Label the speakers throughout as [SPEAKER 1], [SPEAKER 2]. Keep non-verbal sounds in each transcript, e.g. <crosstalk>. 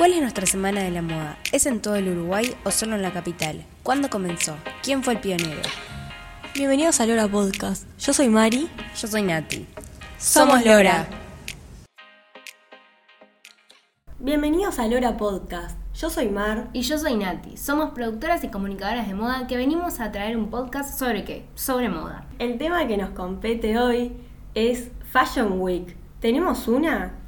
[SPEAKER 1] ¿Cuál es nuestra semana de la moda? ¿Es en todo el Uruguay o solo en la capital? ¿Cuándo comenzó? ¿Quién fue el pionero?
[SPEAKER 2] Bienvenidos a Lora Podcast. Yo soy Mari.
[SPEAKER 1] Yo soy Nati.
[SPEAKER 2] Somos Lora. Bienvenidos a Lora Podcast. Yo soy Mar.
[SPEAKER 3] Y yo soy Nati. Somos productoras y comunicadoras de moda que venimos a traer un podcast sobre qué? Sobre moda.
[SPEAKER 2] El tema que nos compete hoy es Fashion Week. ¿Tenemos una?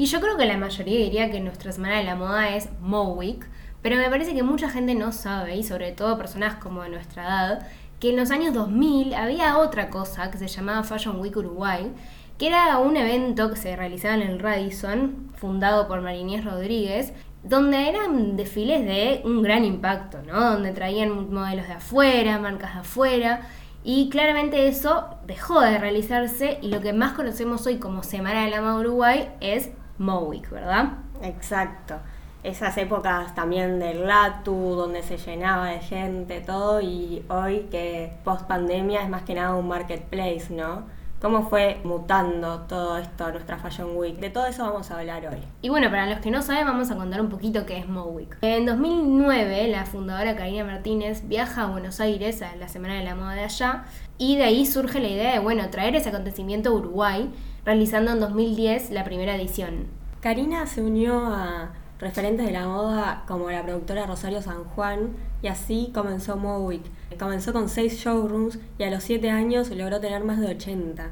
[SPEAKER 3] Y yo creo que la mayoría diría que nuestra semana de la moda es Mo Week, pero me parece que mucha gente no sabe, y sobre todo personas como de nuestra edad, que en los años 2000 había otra cosa que se llamaba Fashion Week Uruguay, que era un evento que se realizaba en el Radisson, fundado por Marinés Rodríguez, donde eran desfiles de un gran impacto, ¿no? Donde traían modelos de afuera, marcas de afuera, y claramente eso dejó de realizarse y lo que más conocemos hoy como Semana de la Moda Uruguay es Mowick, ¿verdad?
[SPEAKER 2] Exacto. Esas épocas también del Latu, donde se llenaba de gente, todo, y hoy que post pandemia es más que nada un marketplace, ¿no? ¿Cómo fue mutando todo esto, nuestra Fashion Week? De todo eso vamos a hablar hoy.
[SPEAKER 3] Y bueno, para los que no saben, vamos a contar un poquito qué es Mowick. En 2009, la fundadora Karina Martínez viaja a Buenos Aires a la Semana de la Moda de allá, y de ahí surge la idea de, bueno, traer ese acontecimiento a Uruguay, realizando en 2010 la primera edición.
[SPEAKER 2] Karina se unió a referentes de la moda como la productora Rosario San Juan y así comenzó Mowick. Comenzó con seis showrooms y a los siete años logró tener más de 80.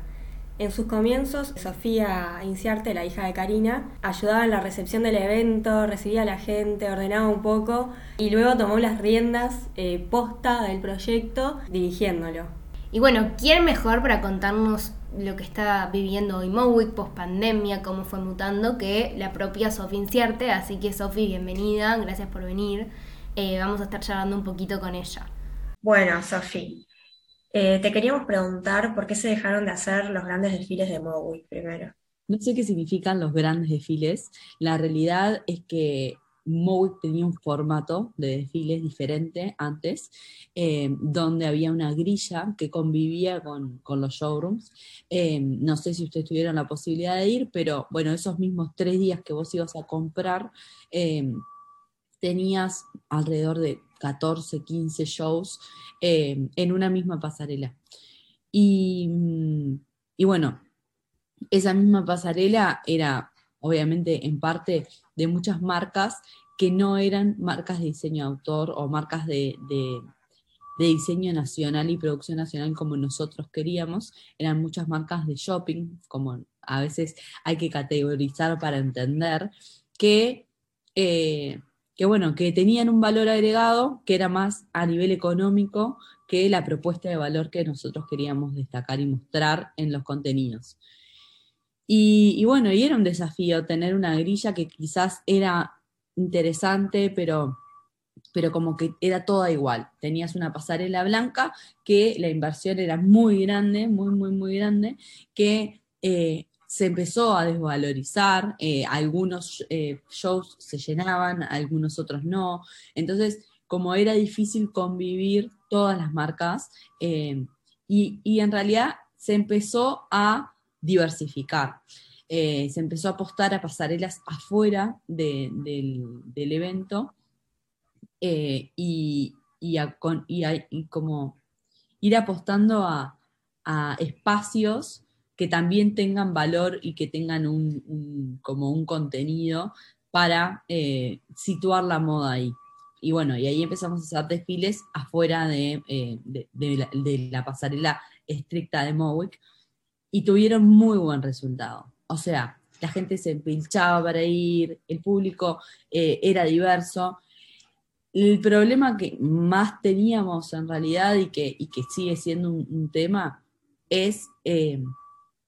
[SPEAKER 2] En sus comienzos, Sofía Inciarte, la hija de Karina, ayudaba en la recepción del evento, recibía a la gente, ordenaba un poco y luego tomó las riendas eh, posta del proyecto dirigiéndolo.
[SPEAKER 3] Y bueno, ¿quién mejor para contarnos lo que está viviendo hoy Mowick post pandemia, cómo fue mutando, que la propia Sofi Incierte? Así que Sofi, bienvenida, gracias por venir. Eh, vamos a estar charlando un poquito con ella.
[SPEAKER 2] Bueno, Sofi, eh, te queríamos preguntar por qué se dejaron de hacer los grandes desfiles de Mowick primero.
[SPEAKER 4] No sé qué significan los grandes desfiles. La realidad es que Mowick tenía un formato de desfiles diferente antes, eh, donde había una grilla que convivía con, los showrooms. Eh, no sé si ustedes tuvieron la posibilidad de ir, pero bueno, esos mismos tres días que vos ibas a comprar, eh, tenías alrededor de 14, 15 shows en una misma pasarela. Y, y bueno, esa misma pasarela era obviamente en parte de muchas marcas que no eran marcas de diseño de autor o marcas de, diseño nacional y producción nacional como nosotros queríamos, eran muchas marcas de shopping, como a veces hay que categorizar para entender, que, eh, que, bueno, que tenían un valor agregado que era más a nivel económico que la propuesta de valor que nosotros queríamos destacar y mostrar en los contenidos. Y, bueno, y era un desafío tener una grilla que quizás era interesante, pero, pero como que era toda igual. Tenías una pasarela blanca que la inversión era muy grande, muy, muy, muy grande, que eh, se empezó a desvalorizar, eh, algunos eh, shows se llenaban, algunos otros no. Entonces, como era difícil convivir todas las marcas, y, y en realidad se empezó a diversificar. Eh, se empezó a apostar a pasarelas afuera del, evento eh, y, como ir apostando a, espacios que también tengan valor y que tengan un, como un contenido para eh, situar la moda ahí. Y bueno, y ahí empezamos a hacer desfiles afuera de, de la, pasarela estricta de Mowick, y tuvieron muy buen resultado. O sea, la gente se empinchaba para ir, el público eh, era diverso. El problema que más teníamos en realidad y que, que sigue siendo un, tema es eh,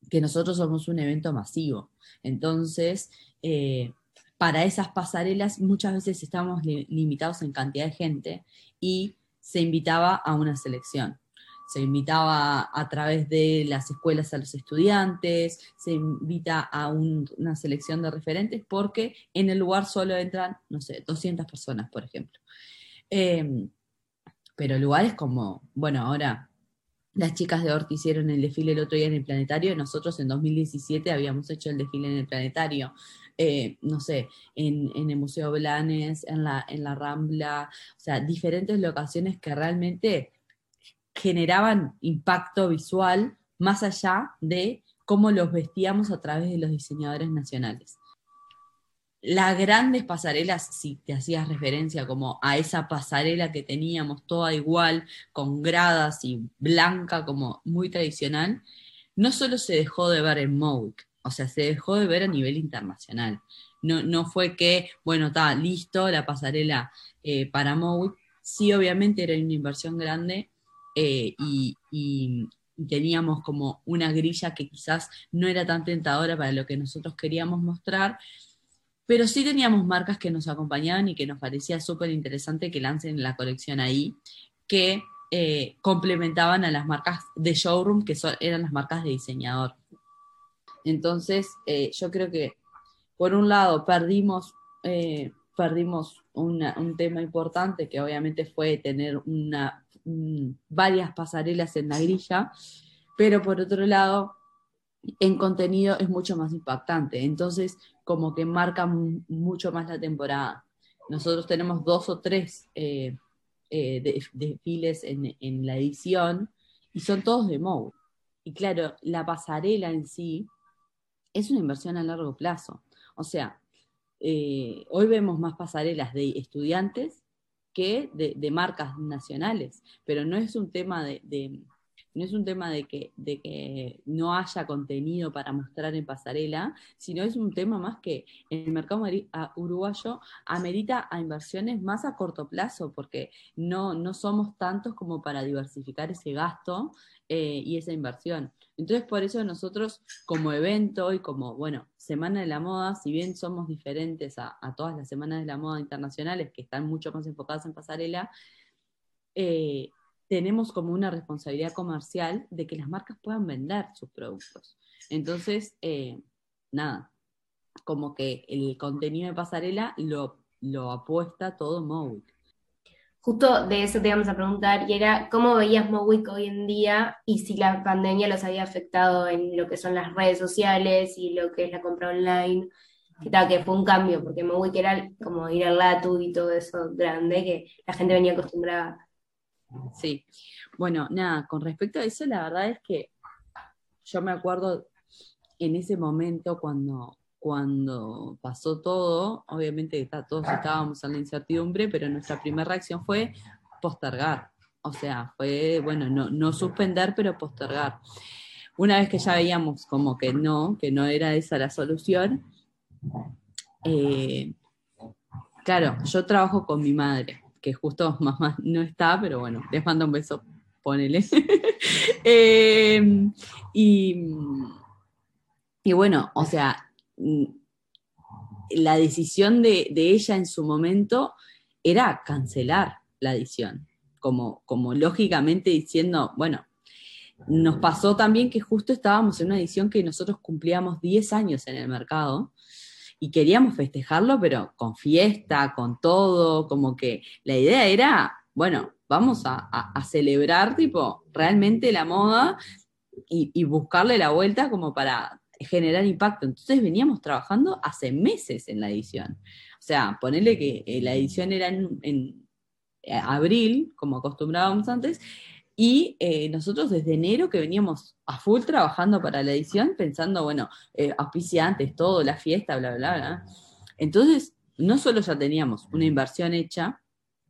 [SPEAKER 4] que nosotros somos un evento masivo. Entonces, eh, para esas pasarelas muchas veces estamos limitados en cantidad de gente y se invitaba a una selección se invitaba a través de las escuelas a los estudiantes, se invita a una selección de referentes porque en el lugar solo entran, no sé, 200 personas, por ejemplo. Em, pero lugares como, bueno, ahora las chicas de Horta hicieron el desfile el otro día en el planetario, nosotros en 2017 habíamos hecho el desfile en el planetario. Eh, no sé, en, el Museo Blanes, en la, en la Rambla, o sea, diferentes locaciones que realmente generaban impacto visual más allá de cómo los vestíamos a través de los diseñadores nacionales. Las grandes pasarelas, si te hacías referencia como a esa pasarela que teníamos toda igual, con gradas y blanca como muy tradicional, no solo se dejó de ver en Mowick, o sea, se dejó de ver a nivel internacional. No, no fue que, bueno, está listo la pasarela eh, para Mowick. Sí, obviamente era una inversión grande eh, y, teníamos como una grilla que quizás no era tan tentadora para lo que nosotros queríamos mostrar, pero sí teníamos marcas que nos acompañaban y que nos parecía súper interesante que lancen la colección ahí, que eh, complementaban a las marcas de showroom, que eran las marcas de diseñador. Entonces, eh, yo creo que, por un lado, perdimos, perdimos un tema importante, que obviamente fue tener una, varias pasarelas en la grilla, pero por otro lado, en contenido es mucho más impactante. Entonces, como que marca mucho más la temporada. Nosotros tenemos dos o tres eh, desfiles en, en, la edición y son todos de Mou. Y claro, la pasarela en sí es una inversión a largo plazo. O sea, eh, hoy vemos más pasarelas de estudiantes que de, marcas nacionales, pero no es un tema de, no es un tema de que, de que no haya contenido para mostrar en pasarela, sino es un tema más que el mercado uruguayo amerita a inversiones más a corto plazo, porque no, no somos tantos como para diversificar ese gasto eh, y esa inversión. Entonces, por eso nosotros como evento y como, bueno, Semana de la Moda, si bien somos diferentes a, todas las Semanas de la Moda internacionales que están mucho más enfocadas en pasarela, eh, tenemos como una responsabilidad comercial de que las marcas puedan vender sus productos. Entonces, eh, nada, como que el contenido de pasarela lo, lo apuesta todo móvil
[SPEAKER 3] justo de eso te íbamos a preguntar, y era cómo veías Mowick hoy en día y si la pandemia los había afectado en lo que son las redes sociales y lo que es la compra online, que, tal, que fue un cambio, porque Mowick era como ir al Latu y todo eso grande que la gente venía acostumbrada.
[SPEAKER 4] Sí, bueno, nada, con respecto a eso, la verdad es que yo me acuerdo en ese momento cuando cuando pasó todo, obviamente todos estábamos en la incertidumbre, pero nuestra primera reacción fue postergar. O sea, fue, bueno, no, suspender, pero postergar. Una vez que ya veíamos como que no, que no era esa la solución, eh, claro, yo trabajo con mi madre, que justo <laughs> mamá no está, pero bueno, les mando un beso, ponele. <laughs> Eh, y, y bueno, o sea, Mm, la decisión de, ella en su momento era cancelar la edición, como, como lógicamente diciendo, bueno, nos pasó también que justo estábamos en una edición que nosotros cumplíamos 10 años en el mercado y queríamos festejarlo, pero con fiesta, con todo, como que la idea era, bueno, vamos a, celebrar tipo realmente la moda y, buscarle la vuelta como para generar impacto. Entonces veníamos trabajando hace meses en la edición. O sea, ponerle que eh, la edición era en, eh, abril, como acostumbrábamos antes, y eh, nosotros desde enero que veníamos a full trabajando para la edición, pensando, bueno, eh, auspiciantes, todo, la fiesta, bla, bla, bla. Entonces, no solo ya teníamos una inversión hecha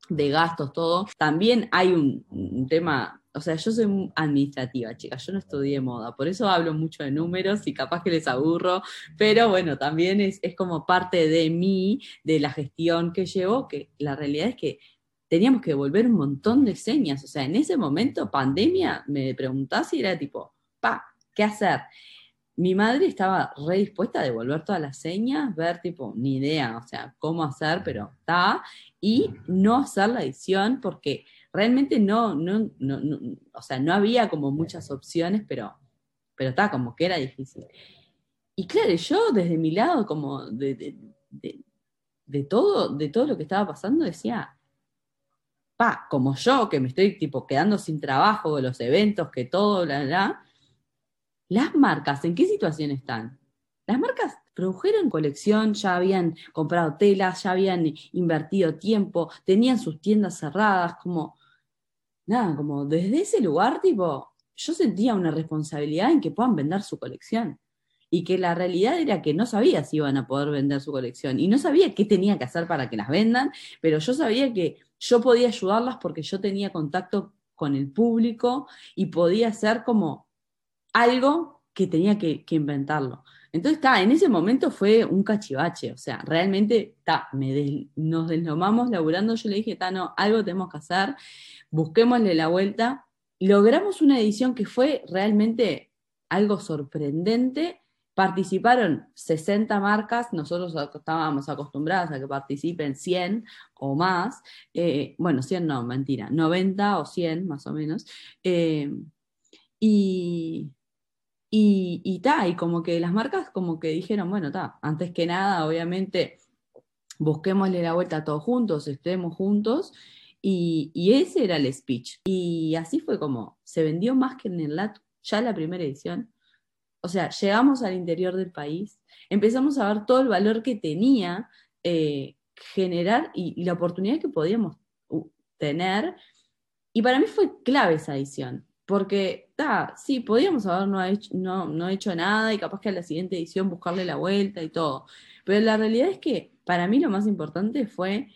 [SPEAKER 4] de gastos, todo, también hay un tema o sea, yo soy administrativa, chicas, yo no estudié moda, por eso hablo mucho de números y capaz que les aburro, pero bueno, también es, como parte de mí, de la gestión que llevo, que la realidad es que teníamos que devolver un montón de señas, o sea, en ese momento, pandemia, me preguntás y era tipo, pa, ¿qué hacer? Mi madre estaba re dispuesta a devolver todas las señas, ver tipo, ni idea, o sea, cómo hacer, pero está, y no hacer la edición porque realmente no, no, no, o sea, no había como muchas opciones, pero, pero como que era difícil. Y claro, yo desde mi lado, como de, todo, de todo lo que estaba pasando, decía, pa, como yo, que me estoy tipo quedando sin trabajo, los eventos, que todo, bla, bla, las marcas, ¿en qué situación están? Las marcas produjeron colección, ya habían comprado telas, ya habían invertido tiempo, tenían sus tiendas cerradas, como, nada, como desde ese lugar, tipo, yo sentía una responsabilidad en que puedan vender su colección. Y que la realidad era que no sabía si iban a poder vender su colección. Y no sabía qué tenía que hacer para que las vendan, pero yo sabía que yo podía ayudarlas porque yo tenía contacto con el público y podía hacer como algo que tenía que, inventarlo. Entonces, está, en ese momento fue un cachivache, o sea, realmente, está, nos deslomamos laburando, yo le dije, está, no, algo tenemos que hacer, busquémosle la vuelta. Logramos una edición que fue realmente algo sorprendente. Participaron 60 marcas, nosotros estábamos acostumbrados a que participen 100 o más. Eh, bueno, 100 no, mentira, 90 o 100 más o menos. Eh, y, y, y, y como que las marcas como que dijeron, bueno, ta, antes que nada, obviamente, busquémosle la vuelta a todos juntos, estemos juntos. Y, y, ese era el speech. Y así fue como se vendió más que en el ya la primera edición. O sea, llegamos al interior del país, empezamos a ver todo el valor que tenía eh, generar y, la oportunidad que podíamos tener. Y para mí fue clave esa edición, porque, está, sí, podíamos haber no no, no hecho nada y capaz que a la siguiente edición buscarle la vuelta y todo. Pero la realidad es que para mí lo más importante fue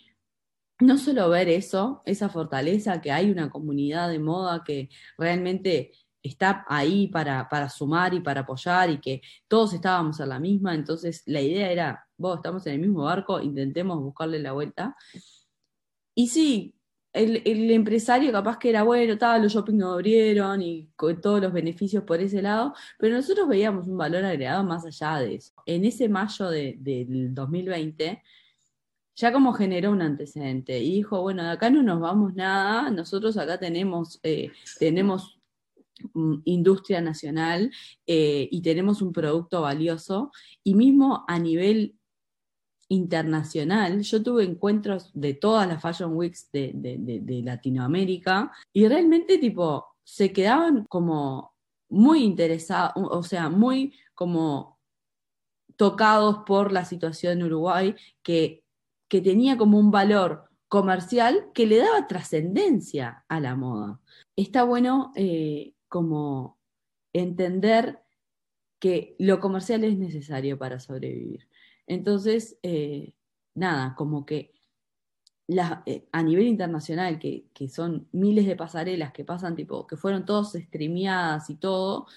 [SPEAKER 4] no solo ver eso, esa fortaleza, que hay una comunidad de moda que realmente está ahí para, para, sumar y para apoyar y que todos estábamos en la misma, entonces la idea era, vos estamos en el mismo barco, intentemos buscarle la vuelta. Y sí, el, empresario capaz que era bueno, tal, los shopping no abrieron y con todos los beneficios por ese lado, pero nosotros veíamos un valor agregado más allá de eso. En ese mayo de, del 2020, ya como generó un antecedente y dijo, bueno, de acá no nos vamos nada, nosotros acá tenemos, eh, tenemos industria nacional eh, y tenemos un producto valioso y mismo a nivel internacional, yo tuve encuentros de todas las Fashion Weeks de, Latinoamérica y realmente tipo se quedaban como muy interesados, o sea, muy como tocados por la situación en Uruguay, que, que tenía como un valor comercial que le daba trascendencia a la moda. Está bueno eh, como entender que lo comercial es necesario para sobrevivir. Entonces, eh, nada, como que eh, a nivel internacional, que, son miles de pasarelas que pasan, tipo, que fueron todos streameadas y todo,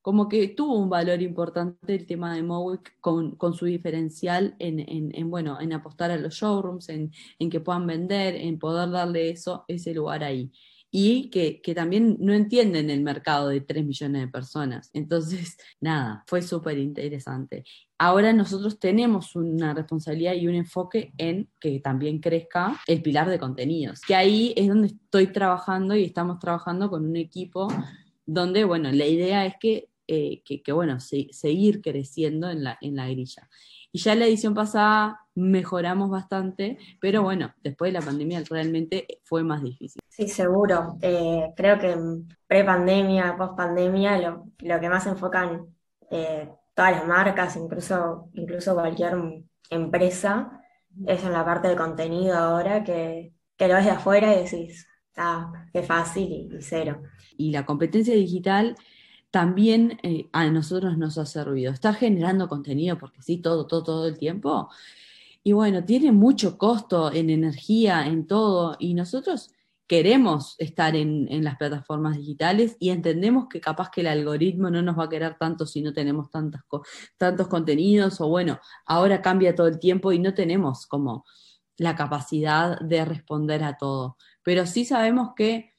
[SPEAKER 4] como que tuvo un valor importante el tema de Mowick con, su diferencial en, bueno, en apostar a los showrooms, en, en que puedan vender, en poder darle eso, ese lugar ahí y que, también no entienden el mercado de 3 millones de personas. Entonces, <laughs> nada, fue súper interesante. Ahora nosotros tenemos una responsabilidad y un enfoque en que también crezca el pilar de contenidos, que ahí es donde estoy trabajando y estamos trabajando con un equipo donde, bueno, la idea es que, eh, que, bueno, seguir creciendo en la, en la grilla. Y ya la edición pasada mejoramos bastante, pero bueno, después de la pandemia realmente fue más difícil.
[SPEAKER 2] Sí, seguro. Eh, creo que pre-pandemia, post-pandemia, lo, lo, que más enfocan eh, todas las marcas, incluso, incluso cualquier empresa, es en la parte de contenido ahora que, que lo ves de afuera y decís, ah, qué fácil y, y cero.
[SPEAKER 4] Y la competencia digital también eh, a nosotros nos ha servido. Estar generando contenido, porque sí, todo, todo, todo el tiempo. Y bueno, tiene mucho costo en energía, en todo, y nosotros queremos estar en, las plataformas digitales y entendemos que capaz que el algoritmo no nos va a querer tanto si no tenemos tantas tantos contenidos, o bueno, ahora cambia todo el tiempo y no tenemos como la capacidad de responder a todo. Pero sí sabemos que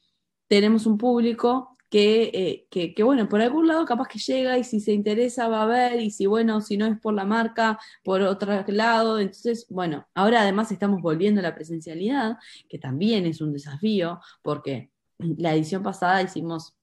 [SPEAKER 4] tenemos un público eh, que, que, bueno, por algún lado capaz que llega y si se interesa va a ver y si bueno, si no es por la marca, por otro lado. Entonces, bueno, ahora además estamos volviendo a la presencialidad, que también es un desafío, porque la edición pasada hicimos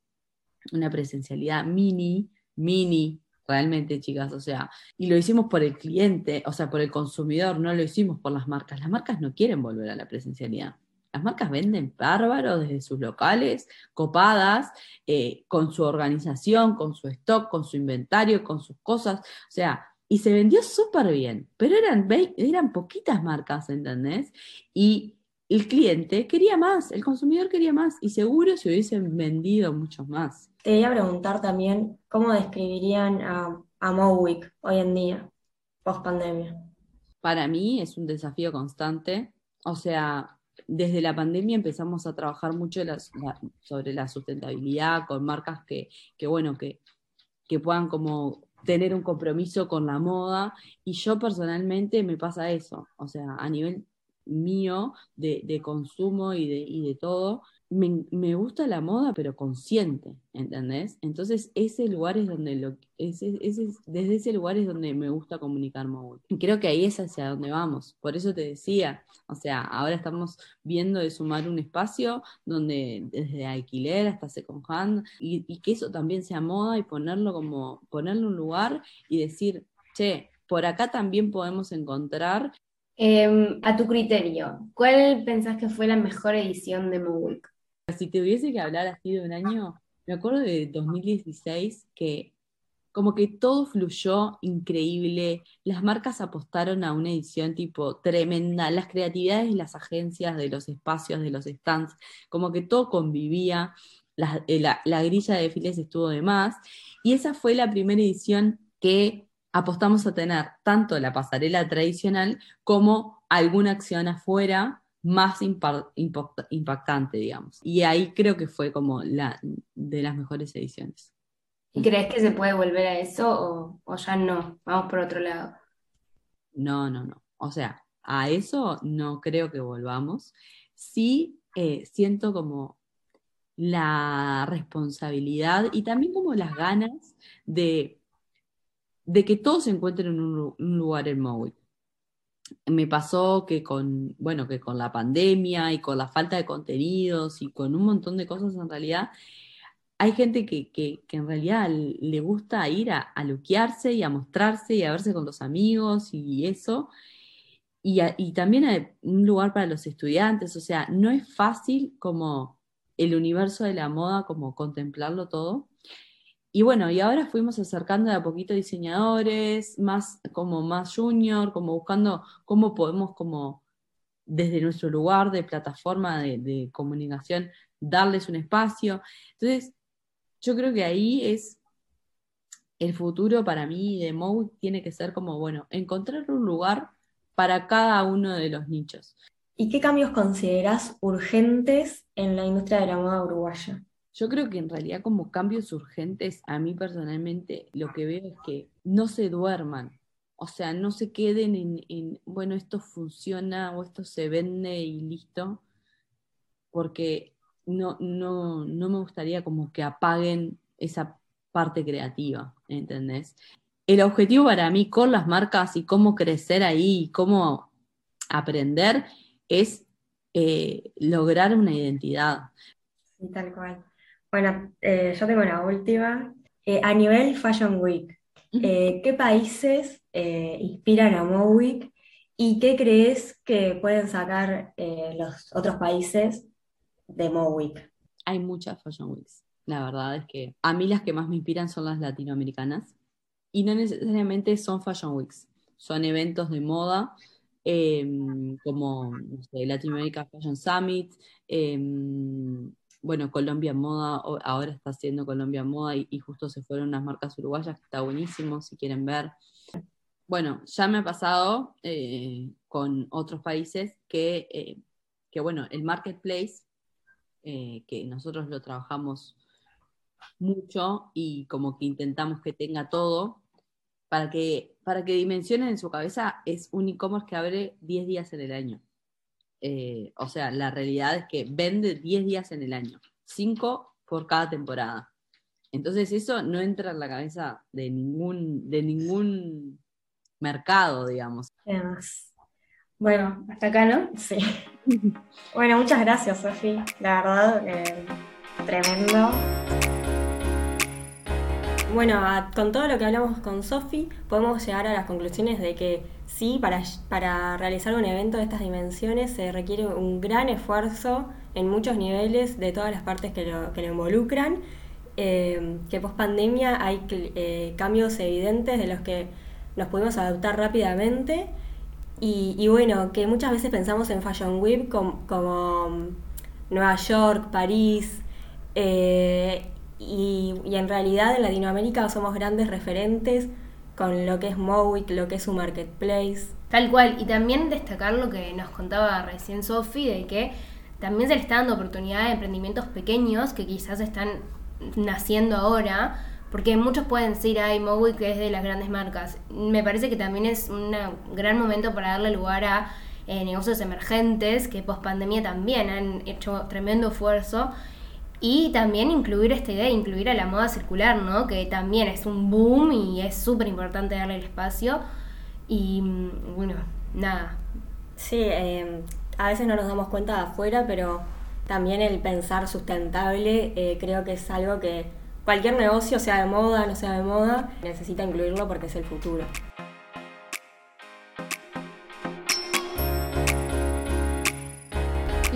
[SPEAKER 4] una presencialidad mini, mini, realmente, chicas, o sea, y lo hicimos por el cliente, o sea, por el consumidor, no lo hicimos por las marcas. Las marcas no quieren volver a la presencialidad. Las marcas venden bárbaro desde sus locales, copadas, eh, con su organización, con su stock, con su inventario, con sus cosas. O sea, y se vendió súper bien, pero eran, eran poquitas marcas, ¿entendés? Y el cliente quería más, el consumidor quería más y seguro se hubiesen vendido muchos más.
[SPEAKER 2] Te quería preguntar también cómo describirían a, a Mowick hoy en día, post pandemia.
[SPEAKER 4] Para mí es un desafío constante, o sea, desde la pandemia empezamos a trabajar mucho sobre la sustentabilidad con marcas que, que bueno, que, que puedan como tener un compromiso con la moda. Y yo personalmente me pasa eso, o sea, a nivel mío de, de consumo y de, y de todo, me, gusta la moda, pero consciente, ¿entendés? Entonces, ese lugar es donde lo, ese, desde ese lugar es donde me gusta comunicar móvil. Y creo que ahí es hacia donde vamos. Por eso te decía, o sea, ahora estamos viendo de sumar un espacio donde desde alquiler hasta second hand, y, y que eso también sea moda y ponerlo como, ponerle un lugar y decir, che, por acá también podemos encontrar
[SPEAKER 3] em, a tu criterio, ¿cuál pensás que fue la mejor edición de Mowick?
[SPEAKER 4] Si te hubiese que hablar así de un año, me acuerdo de 2016 que como que todo fluyó increíble, las marcas apostaron a una edición tipo tremenda, las creatividades de las agencias, de los espacios, de los stands, como que todo convivía, la, eh, la grilla de desfiles estuvo de más, y esa fue la primera edición que apostamos a tener tanto la pasarela tradicional como alguna acción afuera más impactante, digamos. Y ahí creo que fue como la de las mejores ediciones.
[SPEAKER 3] ¿Y crees que se puede volver a eso o, ya no? Vamos por otro lado.
[SPEAKER 4] No, no, no. O sea, a eso no creo que volvamos. Sí eh, siento como la responsabilidad y también como las ganas de, de que todos se encuentren en un, lugar en Maui me pasó que con, bueno, que con la pandemia y con la falta de contenidos y con un montón de cosas en realidad, hay gente que, que, en realidad le gusta ir a, a, y a mostrarse y a verse con los amigos y eso. Y, y también hay un lugar para los estudiantes, o sea, no es fácil como el universo de la moda, como contemplarlo todo. Y bueno, y ahora fuimos acercando de a poquito diseñadores, más como más junior, como buscando cómo podemos como desde nuestro lugar de plataforma de, comunicación darles un espacio. Entonces, yo creo que ahí es el futuro para mí de Moe tiene que ser como, bueno, encontrar un lugar para cada uno de los nichos.
[SPEAKER 2] ¿Y qué cambios consideras urgentes en la industria de la moda uruguaya?
[SPEAKER 4] Yo creo que en realidad como cambios urgentes, a mí personalmente lo que veo es que no se duerman, o sea, no se queden en, bueno, esto funciona o esto se vende y listo, porque no, no, no me gustaría como que apaguen esa parte creativa, ¿entendés? El objetivo para mí con las marcas y cómo crecer ahí, cómo aprender, es eh, lograr una identidad.
[SPEAKER 2] Sí, tal cual. Bueno, eh, yo tengo la última. Eh, a nivel Fashion Week, eh, ¿qué países inspiran a Mowick y qué crees que pueden sacar los otros países de Mowick?
[SPEAKER 4] Hay muchas Fashion Weeks. La verdad es que a mí las que más me inspiran son las latinoamericanas y no necesariamente son Fashion Weeks, son eventos de moda em, como no sé, Latin America Fashion Summit, em, bueno, Colombia Moda, ahora está haciendo Colombia Moda y, justo se fueron unas marcas uruguayas que está buenísimo si quieren ver. Bueno, ya me ha pasado eh, con otros países que, eh, que, bueno, el marketplace, eh, que nosotros lo trabajamos mucho y como que intentamos que tenga todo, para que, para que dimensionen en su cabeza, es un e-commerce que abre 10 días en el año. Eh, o sea, la realidad es que vende 10 días en el año, 5 por cada temporada. Entonces eso no entra en la cabeza de ningún, de ningún mercado, digamos.
[SPEAKER 2] Bueno, hasta acá, ¿no? Sí. <laughs> bueno, muchas gracias, Sofi. La verdad, eh, tremendo. Bueno, a- con todo lo que hablamos con Sofi, podemos llegar a las conclusiones de que sí, para, para realizar un evento de estas dimensiones se requiere un gran esfuerzo en muchos niveles de todas las partes que lo, que lo involucran, eh, que post pandemia hay eh, cambios evidentes de los que nos pudimos adaptar rápidamente. Y, y bueno, que muchas veces pensamos en Fashion Week com- como, mm, Nueva York, París, eh, y, y en realidad en Latinoamérica somos grandes referentes con lo que es Mowick, lo que es su marketplace.
[SPEAKER 3] Tal cual, y también destacar lo que nos contaba recién Sofi, de que también se le está dando oportunidad a emprendimientos pequeños que quizás están naciendo ahora, porque muchos pueden decir, ay, Mowi que es de las grandes marcas. Me parece que también es un gran momento para darle lugar a eh, negocios emergentes que post pandemia también han hecho tremendo esfuerzo. Y también incluir esta idea, incluir a la moda circular, ¿no? Que también es un boom y es súper importante darle el espacio. Y mm, bueno, nada.
[SPEAKER 2] Sí, eh, a veces no nos damos cuenta de afuera, pero también el pensar sustentable eh, creo que es algo que cualquier negocio, sea de moda, no sea de moda, necesita incluirlo porque es el futuro.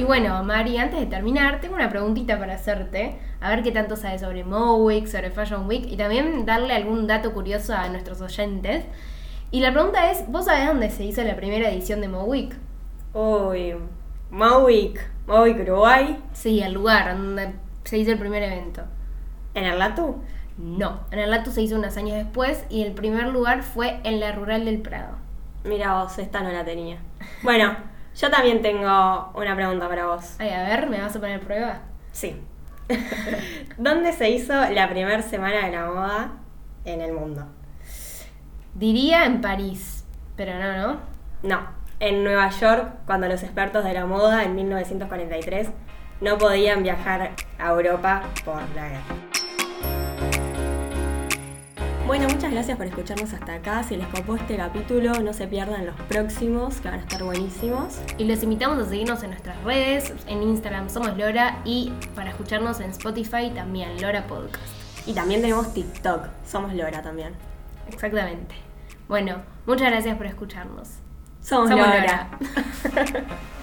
[SPEAKER 3] Y bueno, Mari, antes de terminar, tengo una preguntita para hacerte. A ver qué tanto sabes sobre Mowick, sobre Fashion Week y también darle algún dato curioso a nuestros oyentes. Y la pregunta es, ¿vos sabés dónde se hizo la primera edición de Mowick?
[SPEAKER 2] Uy, Mowick, Mowick Uruguay,
[SPEAKER 3] Sí, el lugar donde se hizo el primer evento.
[SPEAKER 2] en el Latu.
[SPEAKER 3] No, en el Latu se hizo unos años después y el primer lugar fue en la Rural del Prado.
[SPEAKER 2] Mira vos, esta no la tenía. Bueno, <laughs> yo también tengo una pregunta para vos.
[SPEAKER 3] Ay, a ver, ¿me vas a poner prueba?
[SPEAKER 2] Sí. <laughs> ¿Dónde se hizo la primera semana de la moda en el mundo?
[SPEAKER 3] Diría en París, pero no, ¿no?
[SPEAKER 2] No, en Nueva York, cuando los expertos de la moda en 1943 no podían viajar a Europa por la guerra. Bueno, muchas gracias por escucharnos hasta acá. Si les copó este capítulo, no se pierdan los próximos, que van a estar buenísimos.
[SPEAKER 3] Y los invitamos a seguirnos en nuestras redes, en Instagram somos Lora y para escucharnos en Spotify también, Lora Podcast.
[SPEAKER 2] Y también tenemos TikTok, somos Lora también.
[SPEAKER 3] Exactamente. Bueno, muchas gracias por escucharnos.
[SPEAKER 2] Somos,
[SPEAKER 3] Somos
[SPEAKER 2] Lora.
[SPEAKER 3] Lora. <laughs>